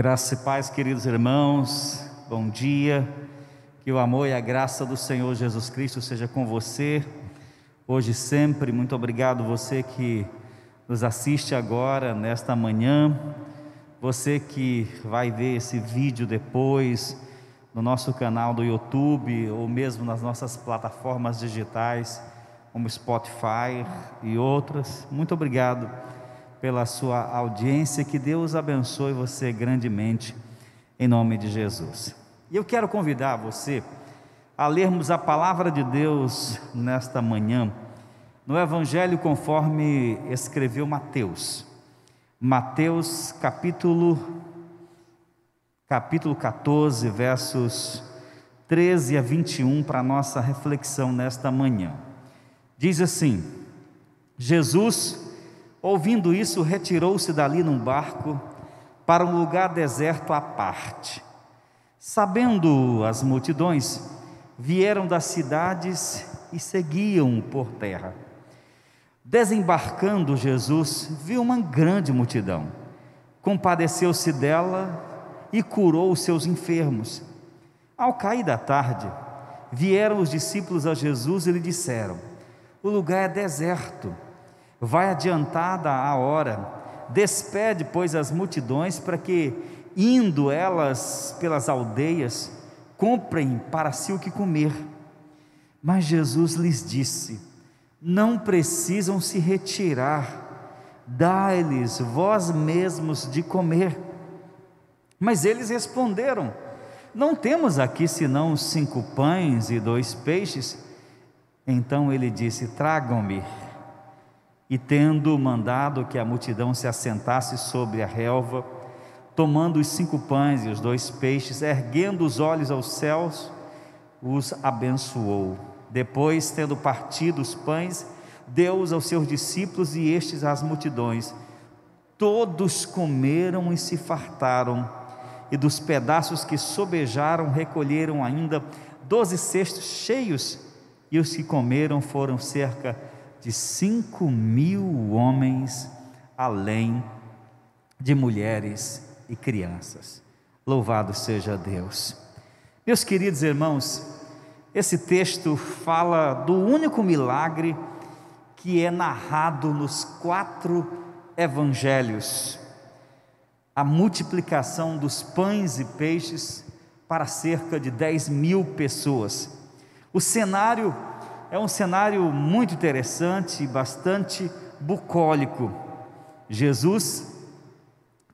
Graça e paz, queridos irmãos, bom dia. Que o amor e a graça do Senhor Jesus Cristo seja com você, hoje e sempre. Muito obrigado, você que nos assiste agora, nesta manhã, você que vai ver esse vídeo depois no nosso canal do YouTube ou mesmo nas nossas plataformas digitais, como Spotify e outras. Muito obrigado pela sua audiência, que Deus abençoe você grandemente, em nome de Jesus. E eu quero convidar você a lermos a palavra de Deus nesta manhã, no Evangelho conforme escreveu Mateus. Mateus capítulo capítulo 14, versos 13 a 21 para nossa reflexão nesta manhã. Diz assim: Jesus Ouvindo isso, retirou-se dali num barco para um lugar deserto à parte. Sabendo as multidões, vieram das cidades e seguiam por terra. Desembarcando Jesus, viu uma grande multidão. Compadeceu-se dela e curou os seus enfermos. Ao cair da tarde, vieram os discípulos a Jesus e lhe disseram: O lugar é deserto vai adiantada a hora, despede, pois, as multidões para que, indo elas pelas aldeias, comprem para si o que comer. Mas Jesus lhes disse: Não precisam se retirar, dai-lhes vós mesmos de comer. Mas eles responderam: Não temos aqui senão cinco pães e dois peixes. Então ele disse: Tragam-me. E tendo mandado que a multidão se assentasse sobre a relva, tomando os cinco pães e os dois peixes, erguendo os olhos aos céus, os abençoou. Depois, tendo partido os pães, deu-os aos seus discípulos e estes às multidões. Todos comeram e se fartaram, e dos pedaços que sobejaram recolheram ainda doze cestos cheios, e os que comeram foram cerca de de cinco mil homens, além de mulheres e crianças. Louvado seja Deus. Meus queridos irmãos, esse texto fala do único milagre que é narrado nos quatro evangelhos: a multiplicação dos pães e peixes para cerca de 10 mil pessoas. O cenário é um cenário muito interessante bastante bucólico. Jesus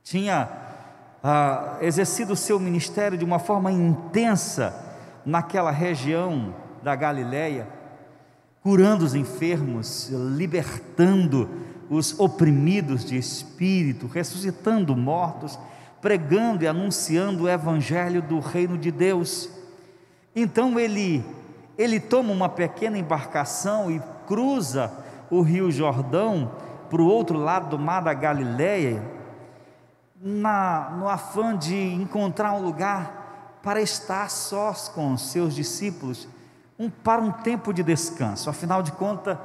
tinha ah, exercido o seu ministério de uma forma intensa naquela região da Galileia, curando os enfermos, libertando os oprimidos de espírito, ressuscitando mortos, pregando e anunciando o evangelho do reino de Deus. Então ele ele toma uma pequena embarcação e cruza o rio Jordão para o outro lado do mar da Galileia, na, no afã de encontrar um lugar para estar sós com os seus discípulos, um, para um tempo de descanso. Afinal de contas,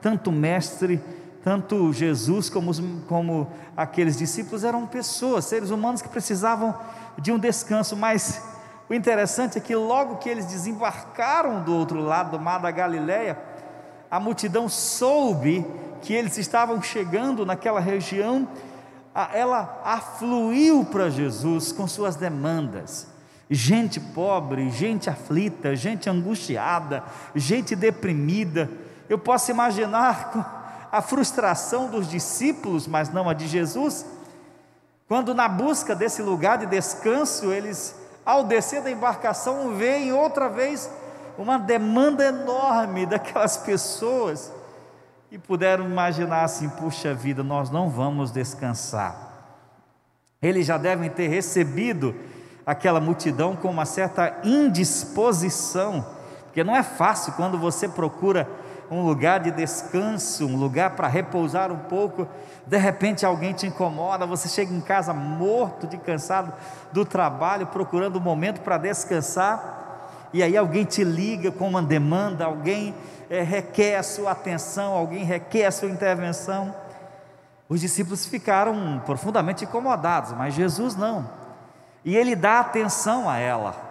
tanto o mestre, tanto Jesus como, os, como aqueles discípulos eram pessoas, seres humanos que precisavam de um descanso, mas o interessante é que logo que eles desembarcaram do outro lado do mar da Galileia, a multidão soube que eles estavam chegando naquela região, ela afluiu para Jesus com suas demandas. Gente pobre, gente aflita, gente angustiada, gente deprimida. Eu posso imaginar a frustração dos discípulos, mas não a de Jesus, quando na busca desse lugar de descanso eles ao descer da embarcação, veem outra vez uma demanda enorme daquelas pessoas e puderam imaginar assim: puxa vida, nós não vamos descansar. Eles já devem ter recebido aquela multidão com uma certa indisposição, porque não é fácil quando você procura um lugar de descanso, um lugar para repousar um pouco. De repente alguém te incomoda, você chega em casa morto de cansado do trabalho, procurando um momento para descansar, e aí alguém te liga com uma demanda, alguém é, requer a sua atenção, alguém requer a sua intervenção. Os discípulos ficaram profundamente incomodados, mas Jesus não. e ele dá atenção a ela.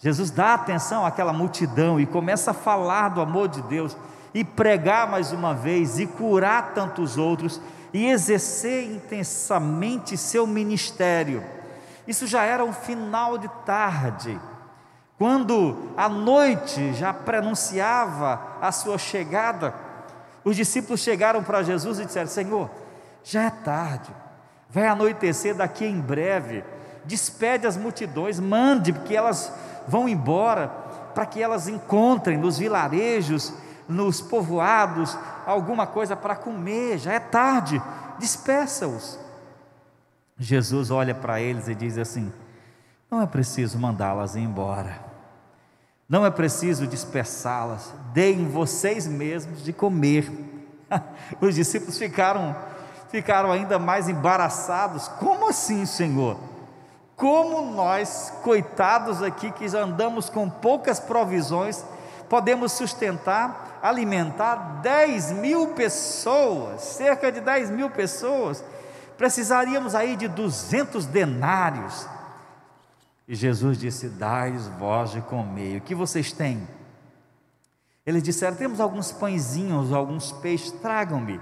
Jesus dá atenção àquela multidão e começa a falar do amor de Deus e pregar mais uma vez e curar tantos outros e exercer intensamente seu ministério. Isso já era um final de tarde, quando a noite já prenunciava a sua chegada. Os discípulos chegaram para Jesus e disseram: Senhor, já é tarde, vai anoitecer daqui em breve. Despede as multidões, mande que elas vão embora, para que elas encontrem nos vilarejos, nos povoados, alguma coisa para comer. Já é tarde, despeça-os. Jesus olha para eles e diz assim: Não é preciso mandá-las embora. Não é preciso dispersá-las, deem vocês mesmos de comer. Os discípulos ficaram ficaram ainda mais embaraçados. Como assim, Senhor? Como nós, coitados aqui que andamos com poucas provisões, podemos sustentar, alimentar 10 mil pessoas, cerca de 10 mil pessoas? Precisaríamos aí de 200 denários e Jesus disse: Dai-os vós de comer. O que vocês têm? Eles disseram: Temos alguns pãezinhos, alguns peixes, tragam-me.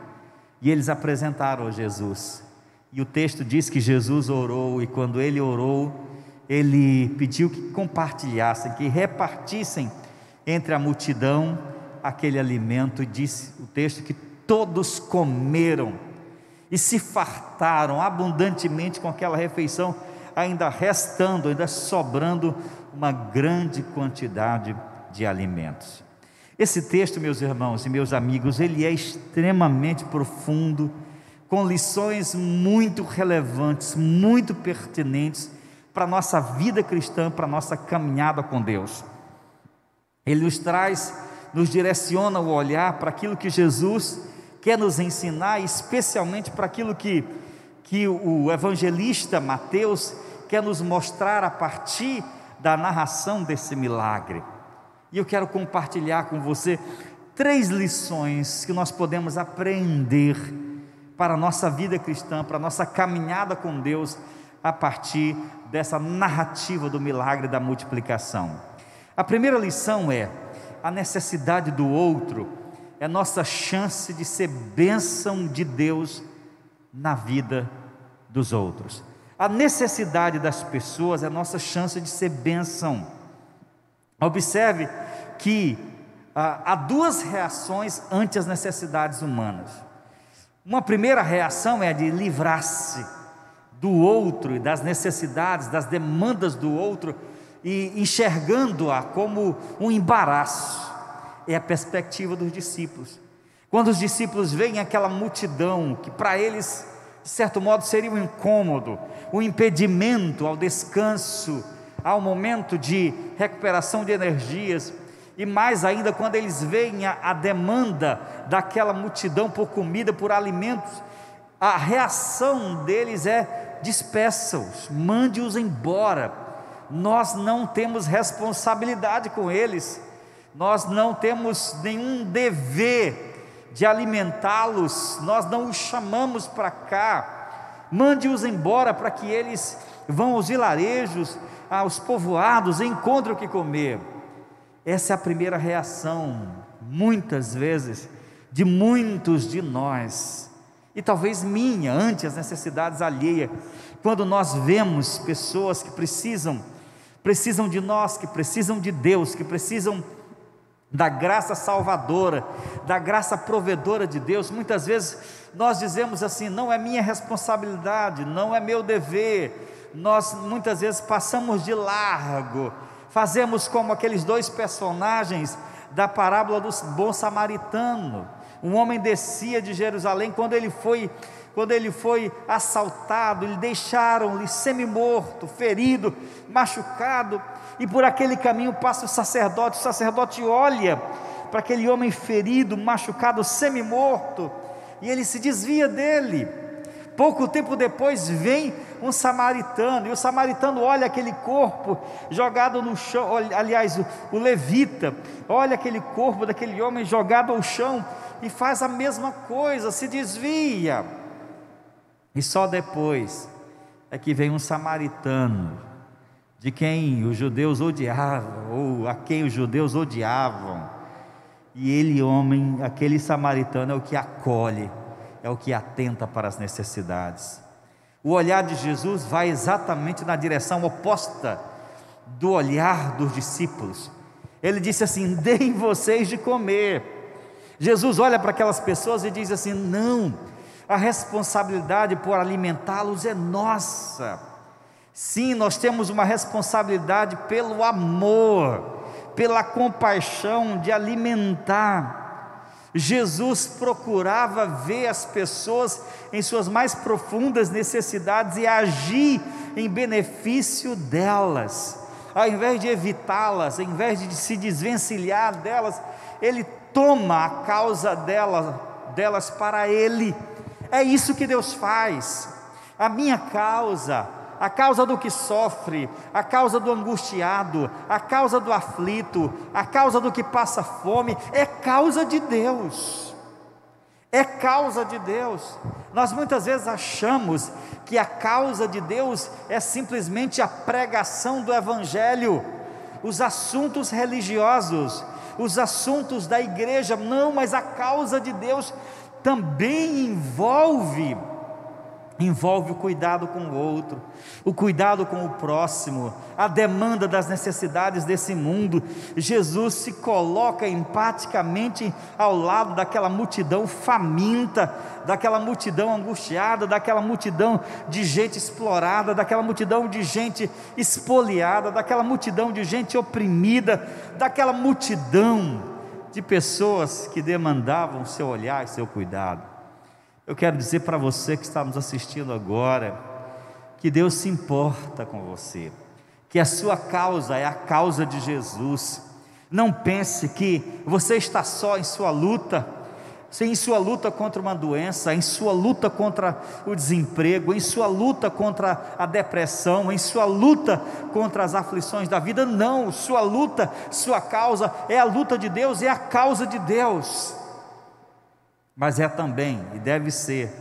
E eles apresentaram a Jesus. E o texto diz que Jesus orou, e quando ele orou, ele pediu que compartilhassem, que repartissem entre a multidão aquele alimento, e disse o texto que todos comeram e se fartaram abundantemente com aquela refeição ainda restando, ainda sobrando uma grande quantidade de alimentos. Esse texto, meus irmãos e meus amigos, ele é extremamente profundo, com lições muito relevantes, muito pertinentes para a nossa vida cristã, para a nossa caminhada com Deus. Ele nos traz, nos direciona o olhar para aquilo que Jesus quer nos ensinar, especialmente para aquilo que, que o evangelista Mateus quer nos mostrar a partir da narração desse milagre. E eu quero compartilhar com você três lições que nós podemos aprender para a nossa vida cristã, para a nossa caminhada com Deus, a partir dessa narrativa do milagre da multiplicação. A primeira lição é: a necessidade do outro é nossa chance de ser bênção de Deus na vida dos outros. A necessidade das pessoas é nossa chance de ser bênção. Observe que ah, há duas reações ante as necessidades humanas. Uma primeira reação é a de livrar-se do outro e das necessidades, das demandas do outro e enxergando-a como um embaraço. É a perspectiva dos discípulos. Quando os discípulos veem aquela multidão que para eles de certo modo seria um incômodo, um impedimento ao descanso, ao momento de recuperação de energias, e mais ainda quando eles veem a, a demanda daquela multidão por comida, por alimentos, a reação deles é: despeça-os, mande-os embora. Nós não temos responsabilidade com eles, nós não temos nenhum dever de alimentá-los, nós não os chamamos para cá, mande-os embora para que eles vão aos vilarejos, aos povoados, encontrem o que comer. Essa é a primeira reação, muitas vezes, de muitos de nós, e talvez minha, ante as necessidades alheias, quando nós vemos pessoas que precisam, precisam de nós, que precisam de Deus, que precisam da graça salvadora, da graça provedora de Deus. Muitas vezes nós dizemos assim: não é minha responsabilidade, não é meu dever. Nós muitas vezes passamos de largo, fazemos como aqueles dois personagens da parábola do bom samaritano. Um homem descia de Jerusalém quando ele foi quando ele foi assaltado, lhe deixaram-lhe semi-morto, ferido, machucado, e por aquele caminho passa o sacerdote, o sacerdote olha para aquele homem ferido, machucado, semi-morto, e ele se desvia dele. Pouco tempo depois vem um samaritano, e o samaritano olha aquele corpo jogado no chão, aliás, o, o levita, olha aquele corpo daquele homem jogado ao chão e faz a mesma coisa, se desvia. E só depois é que vem um samaritano de quem os judeus odiavam, ou a quem os judeus odiavam. E ele, homem, aquele samaritano, é o que acolhe, é o que atenta para as necessidades. O olhar de Jesus vai exatamente na direção oposta do olhar dos discípulos. Ele disse assim: Deem vocês de comer. Jesus olha para aquelas pessoas e diz assim: Não, a responsabilidade por alimentá-los é nossa. Sim, nós temos uma responsabilidade pelo amor, pela compaixão de alimentar. Jesus procurava ver as pessoas em suas mais profundas necessidades e agir em benefício delas. Ao invés de evitá-las, ao invés de se desvencilhar delas, ele toma a causa delas, delas para ele. É isso que Deus faz. A minha causa, a causa do que sofre, a causa do angustiado, a causa do aflito, a causa do que passa fome, é causa de Deus. É causa de Deus. Nós muitas vezes achamos que a causa de Deus é simplesmente a pregação do Evangelho, os assuntos religiosos, os assuntos da igreja. Não, mas a causa de Deus também envolve envolve o cuidado com o outro, o cuidado com o próximo, a demanda das necessidades desse mundo. Jesus se coloca empaticamente ao lado daquela multidão faminta, daquela multidão angustiada, daquela multidão de gente explorada, daquela multidão de gente espoliada, daquela multidão de gente oprimida, daquela multidão de pessoas que demandavam seu olhar e seu cuidado. Eu quero dizer para você que está nos assistindo agora, que Deus se importa com você, que a sua causa é a causa de Jesus. Não pense que você está só em sua luta, em sua luta contra uma doença, em sua luta contra o desemprego, em sua luta contra a depressão, em sua luta contra as aflições da vida. Não, sua luta, sua causa é a luta de Deus, é a causa de Deus mas é também e deve ser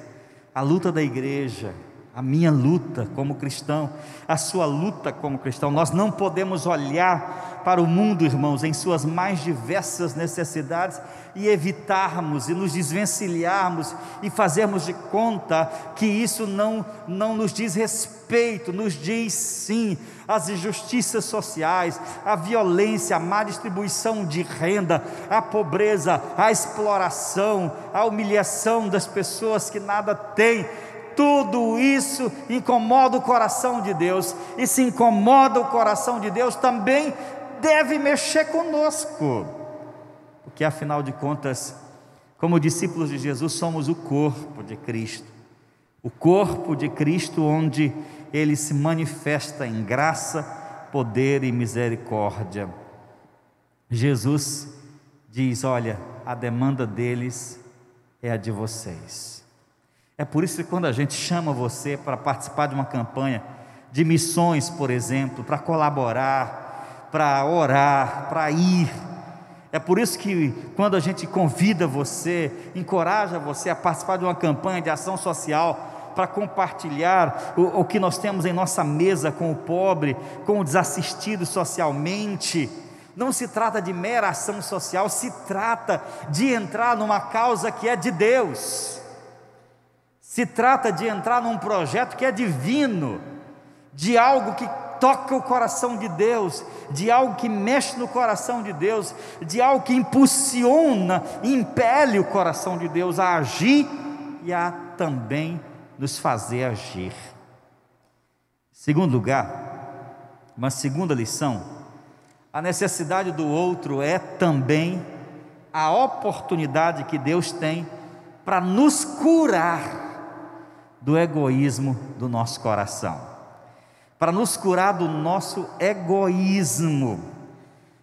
a luta da igreja, a minha luta como cristão, a sua luta como cristão. Nós não podemos olhar para o mundo, irmãos, em suas mais diversas necessidades e evitarmos e nos desvencilharmos e fazermos de conta que isso não, não nos diz respeito, nos diz sim as injustiças sociais, a violência, a má distribuição de renda, a pobreza, a exploração, a humilhação das pessoas que nada têm. Tudo isso incomoda o coração de Deus, e se incomoda o coração de Deus, também deve mexer conosco, porque afinal de contas, como discípulos de Jesus, somos o corpo de Cristo, o corpo de Cristo onde ele se manifesta em graça, poder e misericórdia. Jesus diz: Olha, a demanda deles é a de vocês. É por isso que quando a gente chama você para participar de uma campanha de missões, por exemplo, para colaborar, para orar, para ir, é por isso que quando a gente convida você, encoraja você a participar de uma campanha de ação social, para compartilhar o, o que nós temos em nossa mesa com o pobre, com o desassistido socialmente. Não se trata de mera ação social, se trata de entrar numa causa que é de Deus. Se trata de entrar num projeto que é divino, de algo que toca o coração de Deus, de algo que mexe no coração de Deus, de algo que impulsiona, impele o coração de Deus a agir e a também nos fazer agir. Segundo lugar, uma segunda lição, a necessidade do outro é também a oportunidade que Deus tem para nos curar do egoísmo do nosso coração, para nos curar do nosso egoísmo.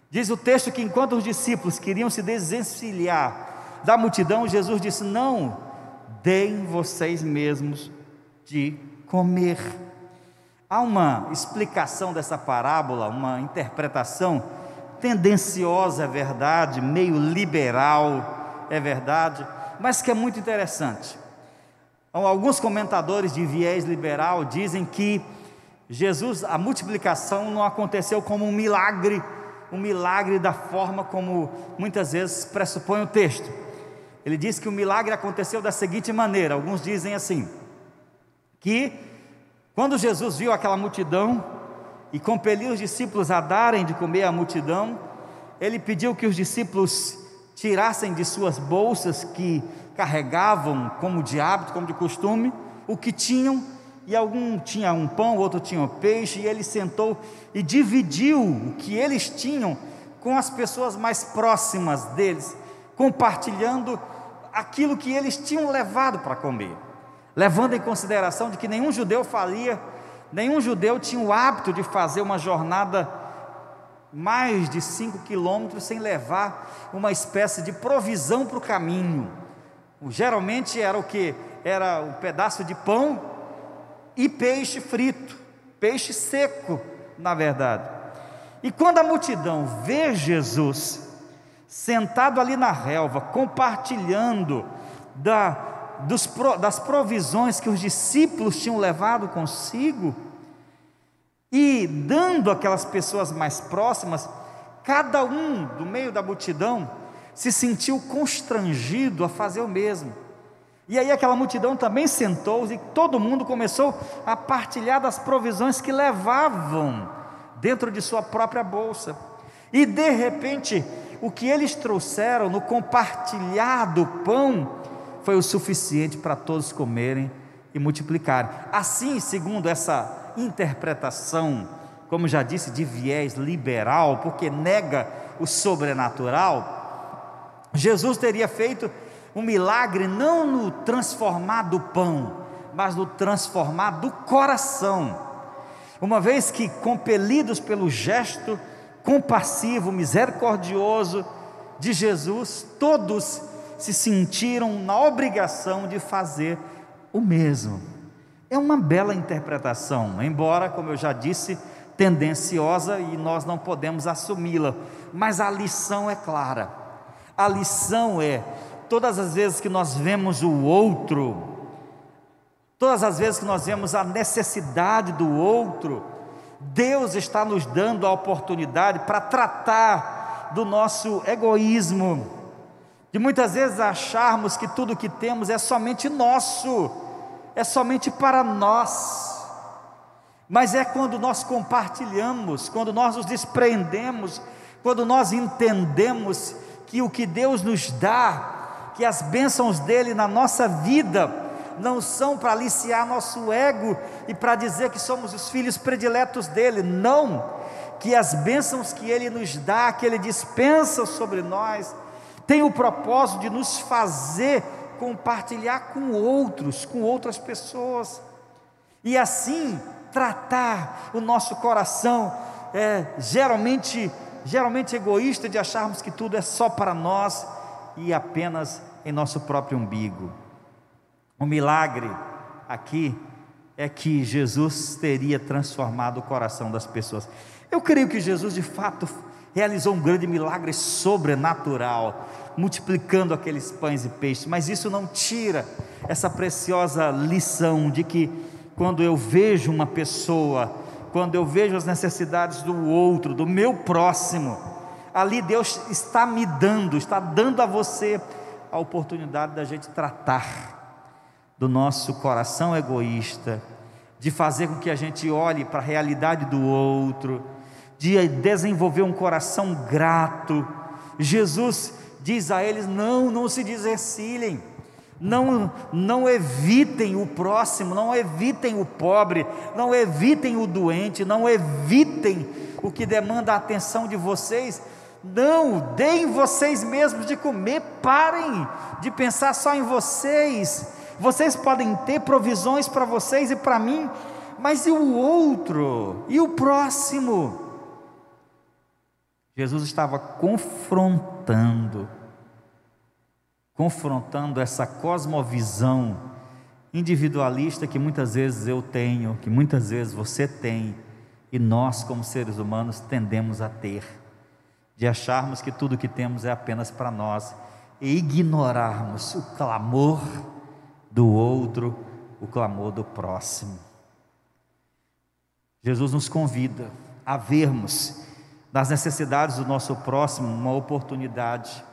Diz o texto que enquanto os discípulos queriam se desencilhar da multidão, Jesus disse: Não, deem vocês mesmos de comer. Há uma explicação dessa parábola, uma interpretação tendenciosa, é verdade, meio liberal, é verdade, mas que é muito interessante. Alguns comentadores de viés liberal dizem que Jesus, a multiplicação não aconteceu como um milagre, um milagre da forma como muitas vezes pressupõe o texto. Ele diz que o milagre aconteceu da seguinte maneira: alguns dizem assim, que quando Jesus viu aquela multidão e compeliu os discípulos a darem de comer à multidão, ele pediu que os discípulos tirassem de suas bolsas que carregavam como de hábito, como de costume, o que tinham, e algum tinha um pão, outro tinha um peixe, e ele sentou e dividiu o que eles tinham com as pessoas mais próximas deles, compartilhando aquilo que eles tinham levado para comer, levando em consideração de que nenhum judeu faria, nenhum judeu tinha o hábito de fazer uma jornada mais de cinco quilômetros sem levar uma espécie de provisão para o caminho. Geralmente era o que? Era um pedaço de pão e peixe frito, peixe seco, na verdade. E quando a multidão vê Jesus sentado ali na relva, compartilhando da, dos, das provisões que os discípulos tinham levado consigo, e dando aquelas pessoas mais próximas, cada um do meio da multidão se sentiu constrangido a fazer o mesmo. E aí aquela multidão também sentou e todo mundo começou a partilhar das provisões que levavam dentro de sua própria bolsa. E de repente, o que eles trouxeram no compartilhar do pão foi o suficiente para todos comerem e multiplicarem. Assim, segundo essa interpretação, como já disse, de viés liberal, porque nega o sobrenatural, Jesus teria feito um milagre não no transformar do pão, mas no transformar do coração. Uma vez que, compelidos pelo gesto compassivo, misericordioso de Jesus, todos se sentiram na obrigação de fazer o mesmo. É uma bela interpretação, embora, como eu já disse, tendenciosa e nós não podemos assumi-la, mas a lição é clara. A lição é: todas as vezes que nós vemos o outro, todas as vezes que nós vemos a necessidade do outro, Deus está nos dando a oportunidade para tratar do nosso egoísmo, de muitas vezes acharmos que tudo que temos é somente nosso é somente para nós, mas é quando nós compartilhamos, quando nós nos desprendemos, quando nós entendemos que o que Deus nos dá, que as bênçãos dele na nossa vida, não são para aliciar nosso ego e para dizer que somos os filhos prediletos dele, não, que as bênçãos que ele nos dá, que ele dispensa sobre nós, tem o propósito de nos fazer compartilhar com outros, com outras pessoas, e assim tratar o nosso coração, é, geralmente, geralmente egoísta, de acharmos que tudo é só para nós e apenas em nosso próprio umbigo. O milagre aqui é que Jesus teria transformado o coração das pessoas. Eu creio que Jesus de fato realizou um grande milagre sobrenatural multiplicando aqueles pães e peixes, mas isso não tira essa preciosa lição de que quando eu vejo uma pessoa, quando eu vejo as necessidades do outro, do meu próximo, ali Deus está me dando, está dando a você a oportunidade da gente tratar do nosso coração egoísta, de fazer com que a gente olhe para a realidade do outro, de desenvolver um coração grato. Jesus diz a eles: não, não se desvencilhem, não, não evitem o próximo, não evitem o pobre, não evitem o doente, não evitem o que demanda a atenção de vocês. Não, deem vocês mesmos de comer, parem de pensar só em vocês. Vocês podem ter provisões para vocês e para mim, mas e o outro? E o próximo? Jesus estava confrontando, confrontando essa cosmovisão individualista que muitas vezes eu tenho, que muitas vezes você tem, e nós, como seres humanos, tendemos a ter, de acharmos que tudo que temos é apenas para nós e ignorarmos o clamor do outro, o clamor do próximo. Jesus nos convida a vermos nas necessidades do nosso próximo uma oportunidade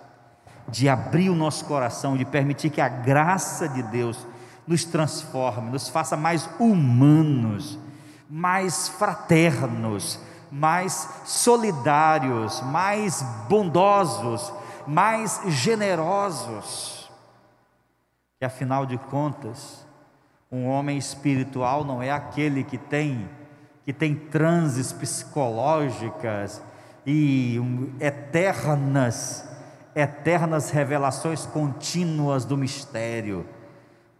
de abrir o nosso coração, de permitir que a graça de Deus nos transforme, nos faça mais humanos, mais fraternos, mais solidários, mais bondosos, mais generosos. E afinal de contas, um homem espiritual não é aquele que tem que tem transes psicológicas e eternas eternas revelações contínuas do mistério.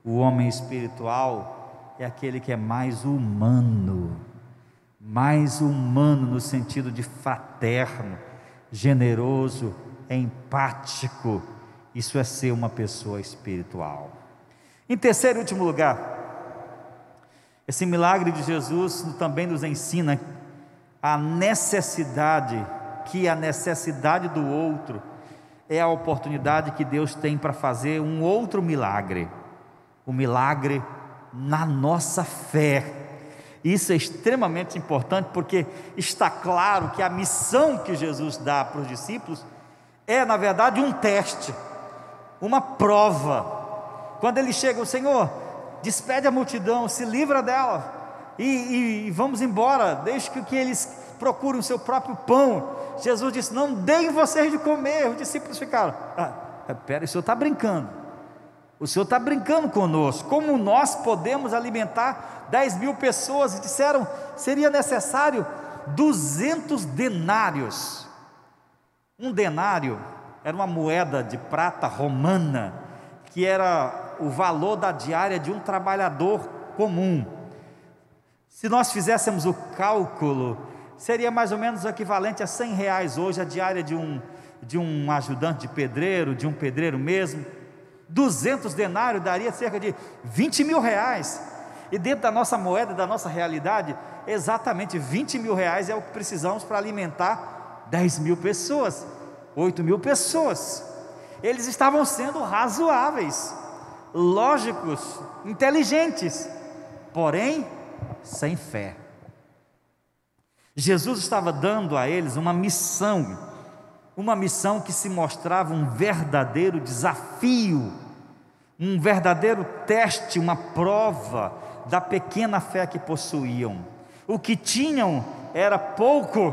O homem espiritual é aquele que é mais humano, mais humano no sentido de fraterno, generoso, empático. Isso é ser uma pessoa espiritual. Em terceiro e último lugar, esse milagre de Jesus também nos ensina a necessidade, que a necessidade do outro é a oportunidade que Deus tem para fazer um outro milagre o milagre na nossa fé. Isso é extremamente importante porque está claro que a missão que Jesus dá para os discípulos é, na verdade, um teste, uma prova. Quando ele chega, o Senhor, despede a multidão, se livra dela e, e, e vamos embora, deixe que, que eles procurem o seu próprio pão. Jesus disse: Não deem vocês de comer. Os discípulos ficaram: ah, Pera, o senhor está brincando. O Senhor está brincando conosco. Como nós podemos alimentar 10 mil pessoas? E disseram: seria necessário 200 denários. Um denário era uma moeda de prata romana, que era o valor da diária de um trabalhador comum. Se nós fizéssemos o cálculo, seria mais ou menos o equivalente a 100 reais hoje a diária de um, de um ajudante de pedreiro, de um pedreiro mesmo 200 denários daria cerca de 20 mil reais. E dentro da nossa moeda, da nossa realidade, exatamente 20 mil reais é o que precisamos para alimentar 10 mil pessoas, 8 mil pessoas. Eles estavam sendo razoáveis, lógicos, inteligentes, porém sem fé. Jesus estava dando a eles uma missão, uma missão que se mostrava um verdadeiro desafio um verdadeiro teste, uma prova da pequena fé que possuíam. O que tinham era pouco,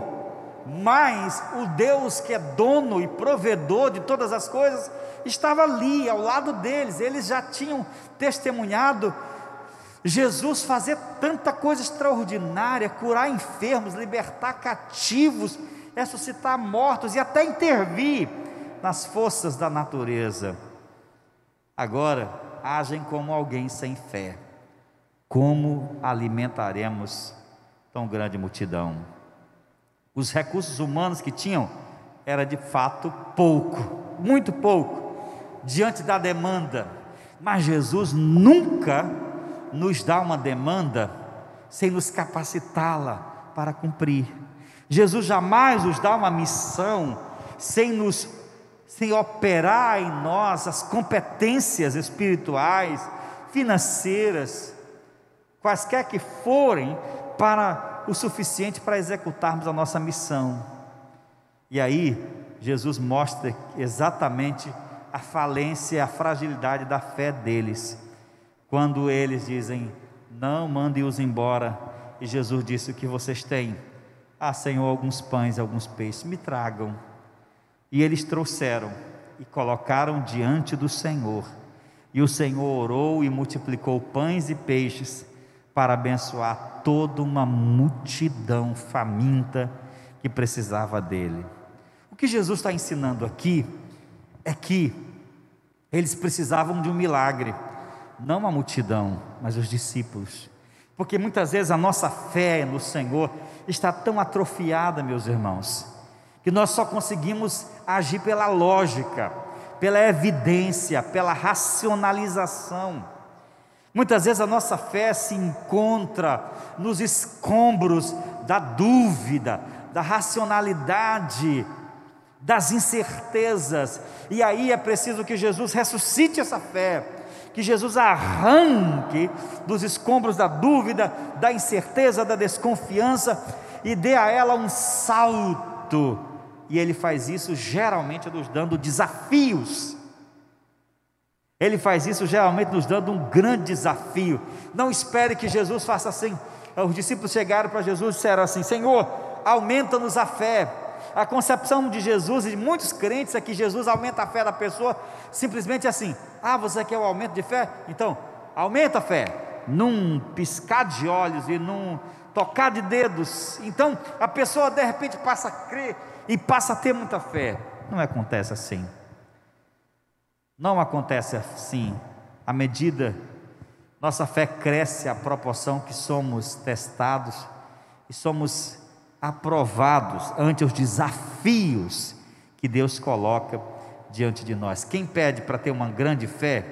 mas o Deus que é dono e provedor de todas as coisas estava ali ao lado deles. Eles já tinham testemunhado Jesus fazer tanta coisa extraordinária, curar enfermos, libertar cativos, ressuscitar mortos e até intervir nas forças da natureza. Agora, agem como alguém sem fé. Como alimentaremos tão grande multidão? Os recursos humanos que tinham era de fato pouco, muito pouco, diante da demanda. Mas Jesus nunca nos dá uma demanda sem nos capacitá-la para cumprir. Jesus jamais nos dá uma missão sem nos sem operar em nós as competências espirituais, financeiras, quaisquer que forem, para o suficiente para executarmos a nossa missão. E aí, Jesus mostra exatamente a falência, a fragilidade da fé deles, quando eles dizem: Não mande-os embora. E Jesus disse: O que vocês têm? Ah, Senhor, alguns pães, alguns peixes, me tragam. E eles trouxeram e colocaram diante do Senhor. E o Senhor orou e multiplicou pães e peixes para abençoar toda uma multidão faminta que precisava dele. O que Jesus está ensinando aqui é que eles precisavam de um milagre, não a multidão, mas os discípulos. Porque muitas vezes a nossa fé no Senhor está tão atrofiada, meus irmãos, que nós só conseguimos agir pela lógica, pela evidência, pela racionalização. Muitas vezes a nossa fé se encontra nos escombros da dúvida, da racionalidade, das incertezas, e aí é preciso que Jesus ressuscite essa fé, que Jesus arranque dos escombros da dúvida, da incerteza, da desconfiança e dê a ela um salto. E ele faz isso geralmente nos dando desafios. Ele faz isso geralmente nos dando um grande desafio. Não espere que Jesus faça assim. Os discípulos chegaram para Jesus e disseram assim: Senhor, aumenta-nos a fé. A concepção de Jesus e de muitos crentes é que Jesus aumenta a fé da pessoa simplesmente assim: ah, você quer o um aumento de fé? Então, aumenta a fé, num piscar de olhos e num tocar de dedos. Então, a pessoa de repente passa a crer e passa a ter muita fé. Não acontece assim. Não acontece assim. À medida nossa fé cresce à proporção que somos testados e somos aprovados ante os desafios que Deus coloca diante de nós. Quem pede para ter uma grande fé,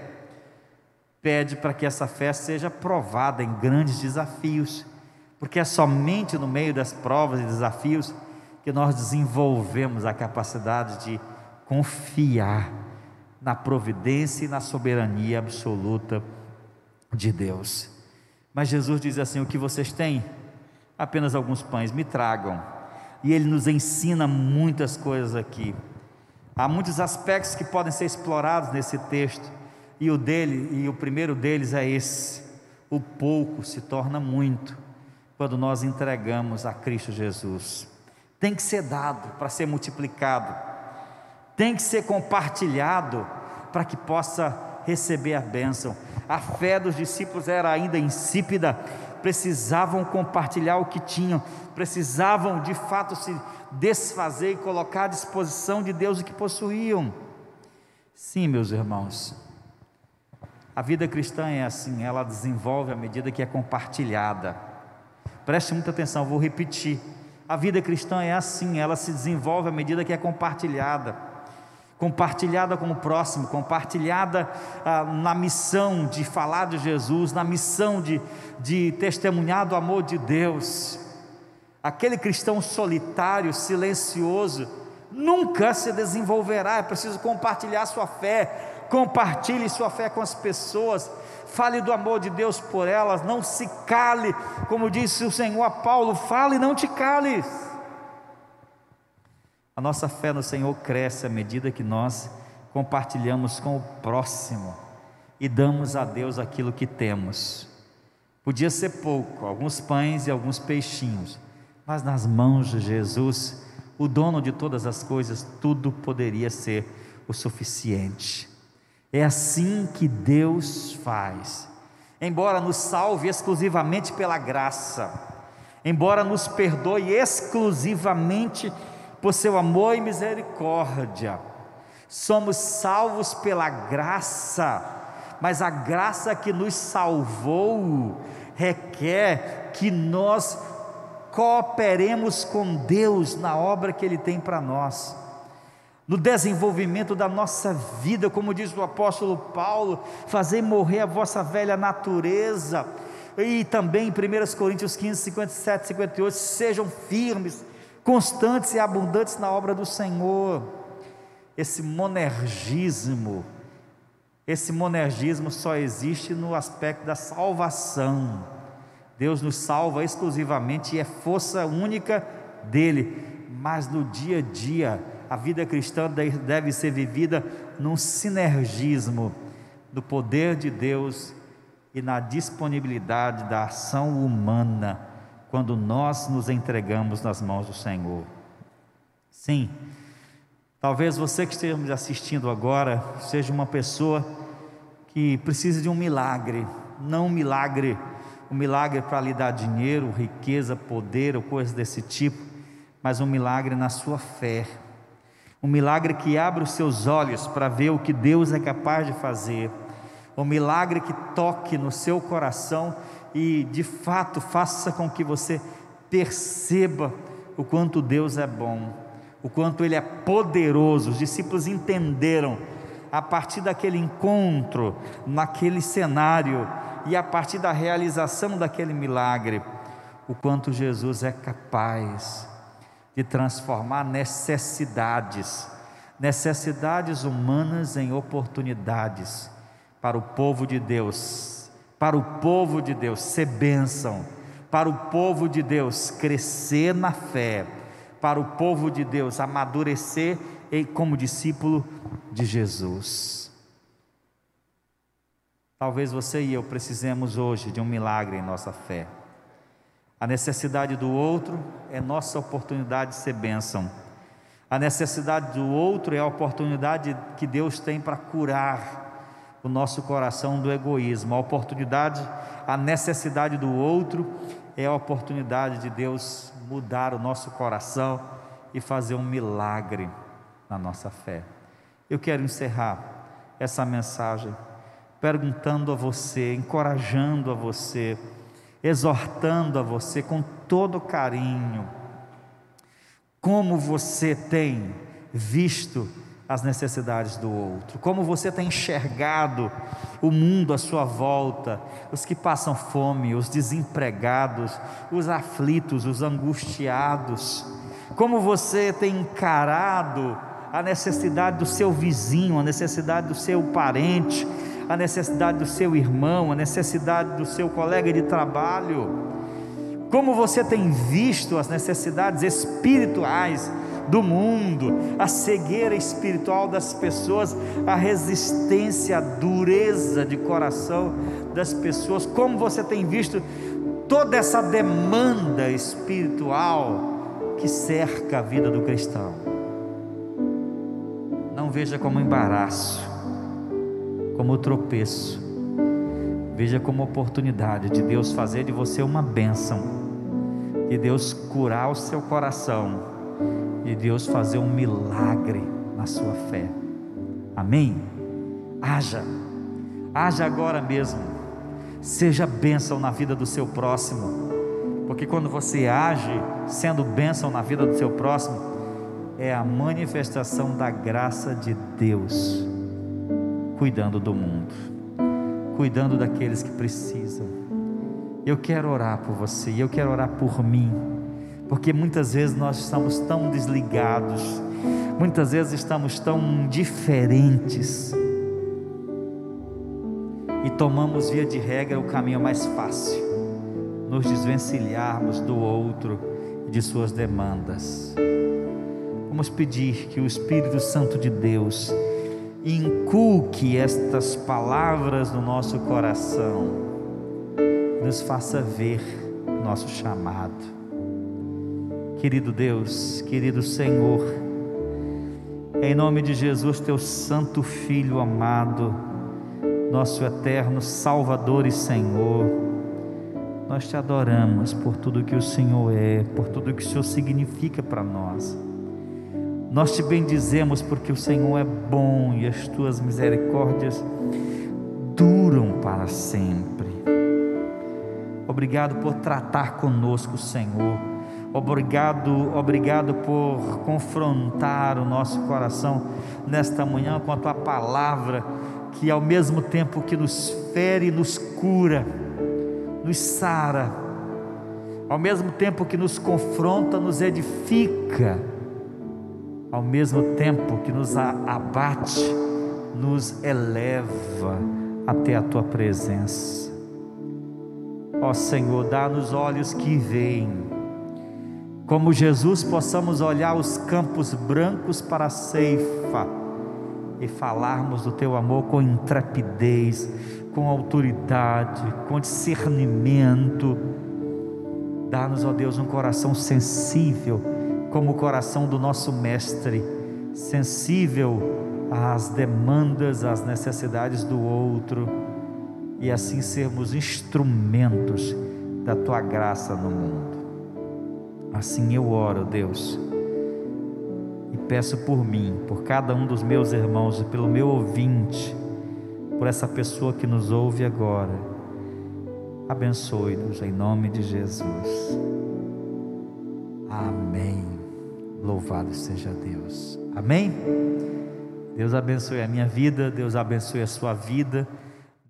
pede para que essa fé seja provada em grandes desafios, porque é somente no meio das provas e desafios que nós desenvolvemos a capacidade de confiar na providência e na soberania absoluta de Deus. Mas Jesus diz assim: O que vocês têm? apenas alguns pães, me tragam. E ele nos ensina muitas coisas aqui. Há muitos aspectos que podem ser explorados nesse texto, e o dele, e o primeiro deles é esse: o pouco se torna muito quando nós entregamos a Cristo Jesus. Tem que ser dado para ser multiplicado. Tem que ser compartilhado para que possa receber a bênção. A fé dos discípulos era ainda insípida, precisavam compartilhar o que tinham, precisavam de fato se desfazer e colocar à disposição de Deus o que possuíam. Sim, meus irmãos, a vida cristã é assim, ela desenvolve à medida que é compartilhada. Preste muita atenção, vou repetir. A vida cristã é assim, ela se desenvolve à medida que é compartilhada compartilhada com o próximo, compartilhada ah, na missão de falar de Jesus, na missão de, de testemunhar do amor de Deus. Aquele cristão solitário, silencioso, nunca se desenvolverá. É preciso compartilhar sua fé, compartilhe sua fé com as pessoas, fale do amor de Deus por elas, não se cale, como disse o Senhor a Paulo: fale não te cales. A nossa fé no Senhor cresce à medida que nós compartilhamos com o próximo e damos a Deus aquilo que temos. Podia ser pouco, alguns pães e alguns peixinhos, mas nas mãos de Jesus, o dono de todas as coisas, tudo poderia ser o suficiente. É assim que Deus faz. Embora nos salve exclusivamente pela graça, embora nos perdoe exclusivamente por seu amor e misericórdia. Somos salvos pela graça, mas a graça que nos salvou requer que nós cooperemos com Deus na obra que Ele tem para nós. No desenvolvimento da nossa vida, como diz o apóstolo Paulo, fazer morrer a vossa velha natureza, e também em 1 Coríntios 15, 57, 58, sejam firmes, constantes e abundantes na obra do Senhor. Esse monergismo, esse monergismo só existe no aspecto da salvação. Deus nos salva exclusivamente e é força única dele, mas no dia a dia, a vida cristã deve ser vivida num sinergismo do poder de Deus e na disponibilidade da ação humana quando nós nos entregamos nas mãos do Senhor. Sim, talvez você que esteja me assistindo agora seja uma pessoa que precisa de um milagre, não um milagre, um milagre para lhe dar dinheiro, riqueza, poder ou coisas desse tipo, mas um milagre na sua fé. Um milagre que abre os seus olhos para ver o que Deus é capaz de fazer. Um milagre que toque no seu coração e de fato faça com que você perceba o quanto Deus é bom, o quanto Ele é poderoso. Os discípulos entenderam a partir daquele encontro, naquele cenário e a partir da realização daquele milagre, o quanto Jesus é capaz de transformar necessidades, necessidades humanas em oportunidades para o povo de Deus, para o povo de Deus ser bênção, para o povo de Deus crescer na fé, para o povo de Deus amadurecer como discípulo de Jesus. Talvez você e eu precisemos hoje de um milagre em nossa fé. A necessidade do outro é nossa oportunidade de ser bênção. A necessidade do outro é a oportunidade que Deus tem para curar o nosso coração do egoísmo. A oportunidade, a necessidade do outro é a oportunidade de Deus mudar o nosso coração e fazer um milagre na nossa fé. Eu quero encerrar essa mensagem perguntando a você, encorajando a você, exortando a você com todo carinho, como você tem visto as necessidades do outro, como você tem enxergado o mundo à sua volta, os que passam fome, os desempregados, os aflitos, os angustiados, como você tem encarado a necessidade do seu vizinho, a necessidade do seu parente, a necessidade do seu irmão, a necessidade do seu colega de trabalho. Como você tem visto as necessidades espirituais do mundo, a cegueira espiritual das pessoas, a resistência, a dureza de coração das pessoas, como você tem visto toda essa demanda espiritual que cerca a vida do cristão. Não veja como embaraço, como tropeço. Veja como oportunidade de Deus fazer de você uma bênção, de Deus curar o seu coração, de Deus fazer um milagre na sua fé. Amém? Haja, haja agora mesmo, seja bênção na vida do seu próximo, porque quando você age sendo bênção na vida do seu próximo, é a manifestação da graça de Deus cuidando do mundo, cuidando daqueles que precisam. Eu quero orar por você, eu quero orar por mim, porque muitas vezes nós estamos tão desligados, muitas vezes estamos tão diferentes e tomamos via de regra o caminho mais fácil, nos desvencilharmos do outro e de suas demandas. Vamos pedir que o Espírito Santo de Deus inculque estas palavras no nosso coração, nos faça ver nosso chamado. Querido Deus, querido Senhor, em nome de Jesus, teu Santo Filho amado, nosso eterno Salvador e Senhor, nós te adoramos por tudo que o Senhor é, por tudo que o Senhor significa para nós. Nós te bendizemos porque o Senhor é bom e as tuas misericórdias duram para sempre. Obrigado por tratar conosco, Senhor. Obrigado, obrigado por confrontar o nosso coração nesta manhã com a tua palavra, que ao mesmo tempo que nos fere, nos cura, nos sara, ao mesmo tempo que nos confronta, nos edifica ao mesmo tempo que nos abate, nos eleva até a tua presença. Ó Senhor, dá-nos olhos que veem, como Jesus possamos olhar os campos brancos para a ceifa e falarmos do teu amor com intrepidez, com autoridade, com discernimento. Dá-nos, ó Deus, um coração sensível como o coração do nosso Mestre, sensível às demandas, às necessidades do outro, e assim sermos instrumentos da tua graça no mundo. Assim eu oro, Deus, e peço por mim, por cada um dos meus irmãos e pelo meu ouvinte, por essa pessoa que nos ouve agora. Abençoe-nos em nome de Jesus. Amém. Louvado seja Deus. Amém? Deus abençoe a minha vida, Deus abençoe a sua vida.